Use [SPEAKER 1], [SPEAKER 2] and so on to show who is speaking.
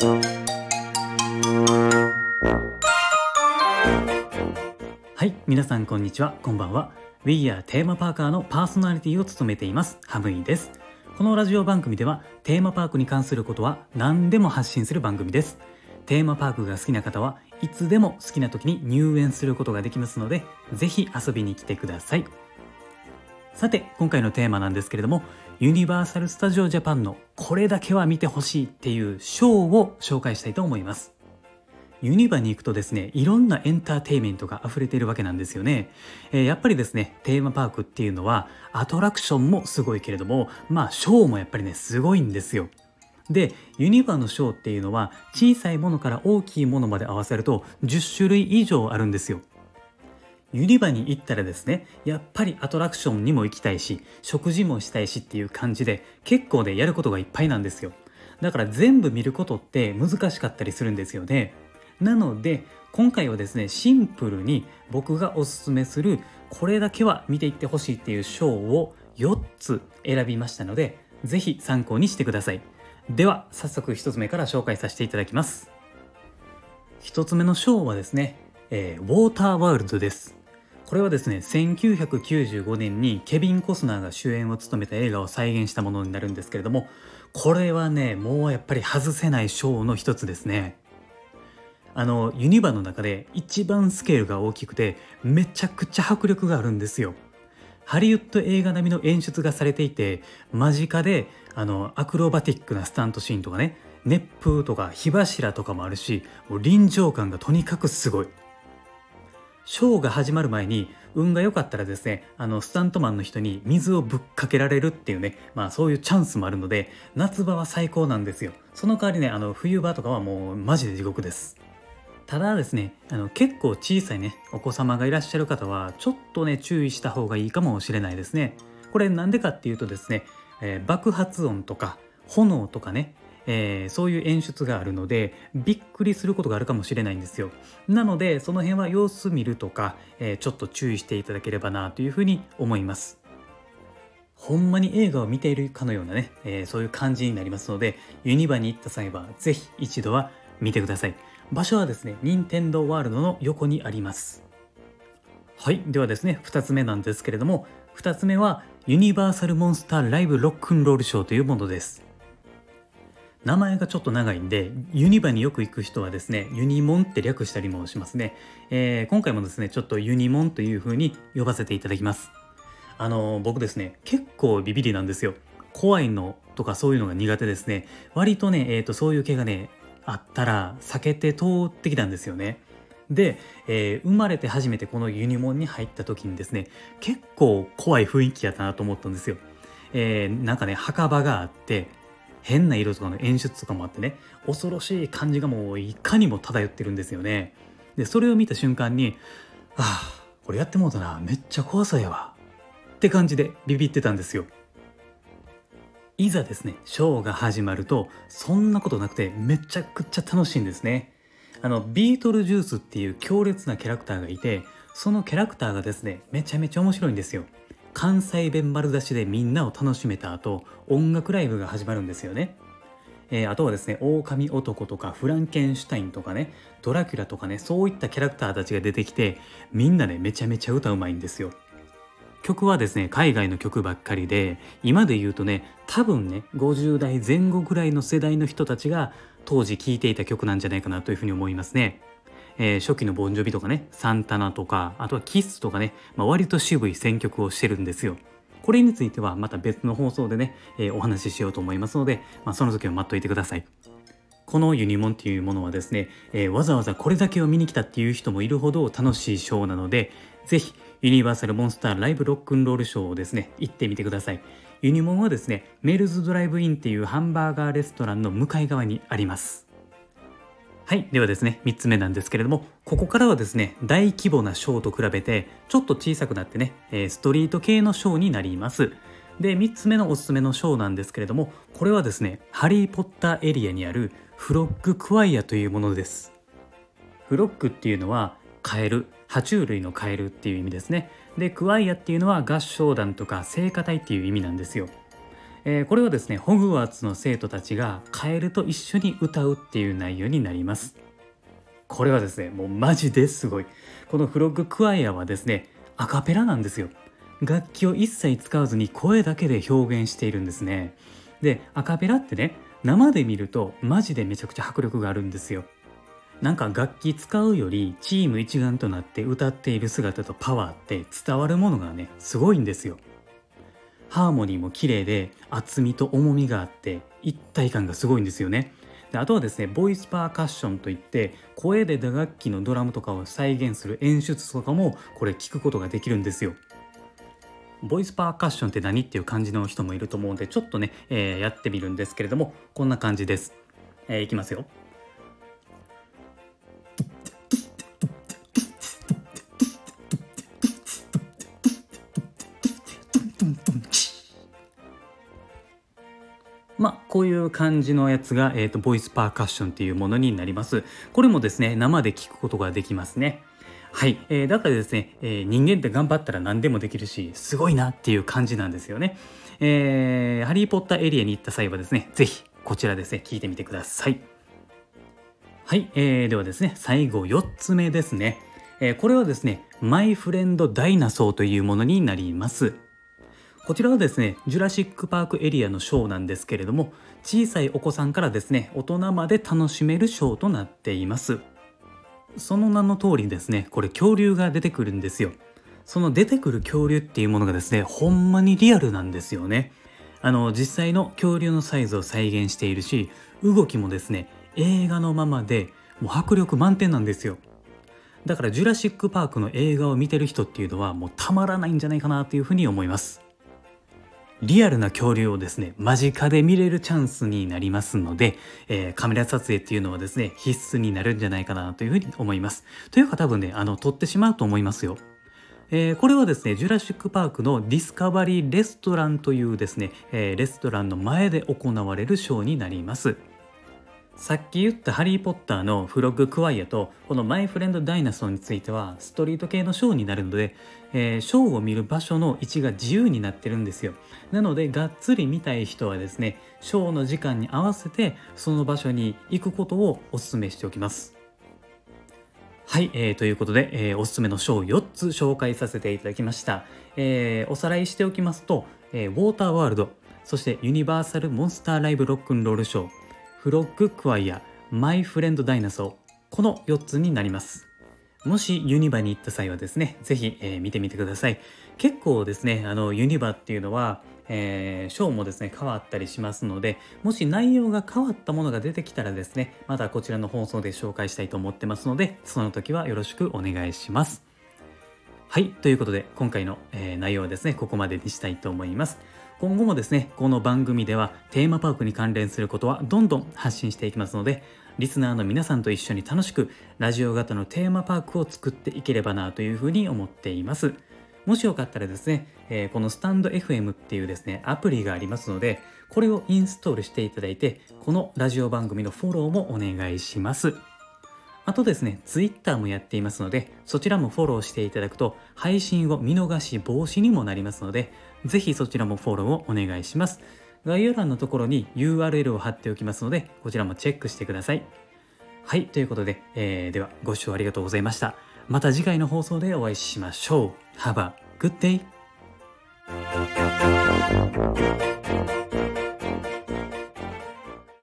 [SPEAKER 1] はい皆さんこんにちは。こんばんは。We are テーマパーカーのパーソナリティを務めています。ハムイです。このラジオ番組ではテーマパークに関することは何でも発信する番組です。テーマパークが好きな方はいつでも好きな時に入園することができますのでぜひ遊びに来てください。さて今回のテーマなんですけれどもユニバーサル・スタジオ・ジャパンのこれだけは見てほしいっていうショーを紹介したいと思います。ユニバに行くとですねいろんなエンターテイメントが溢れているわけなんですよね、えー、やっぱりですねテーマパークっていうのはアトラクションもすごいけれどもまあショーもやっぱりねすごいんですよ。でユニバのショーっていうのは小さいものから大きいものまで合わせると10種類以上あるんですよ。ユニバに行ったらですねやっぱりアトラクションにも行きたいし食事もしたいしっていう感じで結構ねやることがいっぱいなんですよ。だから全部見ることって難しかったりするんですよね。なので今回はですねシンプルに僕がおすすめするこれだけは見ていってほしいっていうショーを4つ選びましたので是非参考にしてください。では早速1つ目から紹介させていただきます。1つ目のショーはですね、えー、ウォーターワールドです。これはですね1995年にケビン・コスナーが主演を務めた映画を再現したものになるんですけれどもこれはねもうやっぱり外せないショーの一つですね。あのユニバの中で一番スケールが大きくてめちゃくちゃ迫力があるんですよ。ハリウッド映画並みの演出がされていて間近であのアクロバティックなスタントシーンとかね熱風とか火柱とかもあるしもう臨場感がとにかくすごい。ショーが始まる前に運が良かったらですねあのスタントマンの人に水をぶっかけられるっていうねまあそういうチャンスもあるので夏場は最高なんですよ。その代わりねあの冬場とかはもうマジで地獄です。ただですねあの結構小さいねお子様がいらっしゃる方はちょっとね注意した方がいいかもしれないですね。これなんでかっていうとですね、えー、爆発音とか炎とかねえー、そういう演出があるのでびっくりすることがあるかもしれないんですよ。なのでその辺は様子見るとか、えー、ちょっと注意していただければなというふうに思います。ほんまに映画を見ているかのようなね、えー、そういう感じになりますのでユニバに行った際は是非一度は見てください。場所はですね任天堂ワールドの横にあります。はいではですね2つ目なんですけれども2つ目はユニバーサルモンスターライブロックンロールショーというものです。名前がちょっと長いんでユニバによく行く人はですねユニモンって略したりもしますね、えー、今回もですねちょっとユニモンという風に呼ばせていただきます。あのー、僕ですね結構ビビりなんですよ。怖いのとかそういうのが苦手ですね。割とね、えーと、そういう系がねあったら避けて通ってきたんですよね。で、えー、生まれて初めてこのユニモンに入った時にですね結構怖い雰囲気やったなと思ったんですよ。えー、なんかね墓場があって変な色とかの演出とかもあってね恐ろしい感じがもういかにも漂ってるんですよね。でそれを見た瞬間にああこれやってもうたなめっちゃ怖そうやわって感じでビビってたんですよ。いざですねショーが始まるとそんなことなくてめちゃくちゃ楽しいんですね。あのビートルジュースっていう強烈なキャラクターがいてそのキャラクターがですねめちゃめちゃ面白いんですよ。関西弁丸出しでみんなを楽しめた後音楽ライブが始まるんですよね。えー、あとはですね狼男とかフランケンシュタインとかねドラキュラとかねそういったキャラクターたちが出てきてみんなねめちゃめちゃ歌うまいんですよ。曲はですね海外の曲ばっかりで今で言うとね多分ね50代前後ぐらいの世代の人たちが当時聴いていた曲なんじゃないかなというふうに思いますね。えー、初期のボンジョビとかねサンタナとかあとはキスとかね、まあ、割と渋い選曲をしてるんですよ。これについてはまた別の放送でね、えー、お話ししようと思いますので、まあ、その時は待っといてください。このユニモンっていうものはですね、えー、わざわざこれだけを見に来たっていう人もいるほど楽しいショーなので、ぜひユニバーサルモンスターライブロックンロールショーをですね、行ってみてください。ユニモンはですね、メールズドライブインっていうハンバーガーレストランの向かい側にあります。はい。ではですね、3つ目なんですけれども、ここからはですね、大規模なショーと比べて、ちょっと小さくなってね、ストリート系のショーになります。で、3つ目のおすすめのショーなんですけれども、これはですね、ハリー・ポッターエリアにあるフロッグ・クワイアというものです。フロッグっていうのは、カエル、爬虫類のカエルっていう意味ですね。で、クワイアっていうのは合唱団とか聖歌隊っていう意味なんですよ。えー、これはですねホグワーツの生徒たちがカエルと一緒に歌うっていう内容になります。これはですねもうマジですごい。このフロッグクワイアはですねアカペラなんですよ。楽器を一切使わずに声だけで表現しているんですね。でアカペラってね生で見るとマジでめちゃくちゃ迫力があるんですよ。なんか楽器使うよりチーム一丸となって歌っている姿とパワーって伝わるものがねすごいんですよ。ハーモニーも綺麗で厚みと重みがあって一体感がすごいんですよね。であとはですねボイスパーカッションといって声で打楽器のドラムとかを再現する演出とかもこれ聞くことができるんですよ。ボイスパーカッションって何っていう感じの人もいると思うんでちょっとね、えー、やってみるんですけれどもこんな感じです、えー、いきますよ。まあ、こういう感じのやつが、えーと、ボイスパーカッションっていうものになります。これもですね、生で聞くことができますね。はい、えー、だからですね、えー、人間って頑張ったら何でもできるし、すごいなっていう感じなんですよね。えー、ハリー・ポッターエリアに行った際はですね、是非こちらですね、聞いてみてください。はい、えー、ではですね、最後4つ目ですね。えー、これはですね、マイフレンドダイナソーというものになります。こちらはですね、ジュラシック・パークエリアのショーなんですけれども、小さいお子さんからですね、大人まで楽しめるショーとなっています。その名の通りですね、これ恐竜が出てくるんですよ。その出てくる恐竜っていうものがですね、ほんまにリアルなんですよね。あの、実際の恐竜のサイズを再現しているし、動きもですね、映画のままで、もう迫力満点なんですよ。だからジュラシック・パークの映画を見てる人っていうのはもうたまらないんじゃないかなというふうに思います。リアルな恐竜をですね間近で見れるチャンスになりますので、えー、カメラ撮影っていうのはですね必須になるんじゃないかなというふうに思います。というか多分ねあの撮ってしまうと思いますよ。えー、これはですねジュラシック・パークのディスカバリー・レストランというですね、えー、レストランの前で行われるショーになります。さっき言ったハリー・ポッターのフロッグ・クワイアとこのマイ・フレンド・ダイナソーについてはストリート系のショーになるので、えー、ショーを見る場所の位置が自由になってるんですよ。なのでがっつり見たい人はですねショーの時間に合わせてその場所に行くことをお勧めしておきます。はい、えー、ということで、えー、おすすめのショー4つ紹介させていただきました、えー、おさらいしておきますと、えー、ウォーターワールドそしてユニバーサル・モンスター・ライブ・ロックンロールショーフロッグクワイア、マイフレンドダイナソー、この4つになります。もしユニバに行った際はですね、ぜひ、えー、見てみてください。結構ですね、あのユニバっていうのは、えー、ショーもですね、変わったりしますので、もし内容が変わったものが出てきたらですね、またこちらの放送で紹介したいと思ってますので、その時はよろしくお願いします。はい、ということで今回の、えー、内容はですね、ここまでにしたいと思います。今後もですねこの番組ではテーマパークに関連することはどんどん発信していきますのでリスナーの皆さんと一緒に楽しくラジオ型のテーマパークを作っていければなというふうに思っていますもしよかったらですね、えー、このスタンド FM っていうですねアプリがありますのでこれをインストールしていただいてこのラジオ番組のフォローもお願いしますあとですね、Twitter もやっていますので、そちらもフォローしていただくと、配信を見逃し防止にもなりますので、ぜひそちらもフォローをお願いします。概要欄のところに URL を貼っておきますので、こちらもチェックしてください。はい、ということで、えー、ではご視聴ありがとうございました。また次回の放送でお会いしましょう。Have a good day!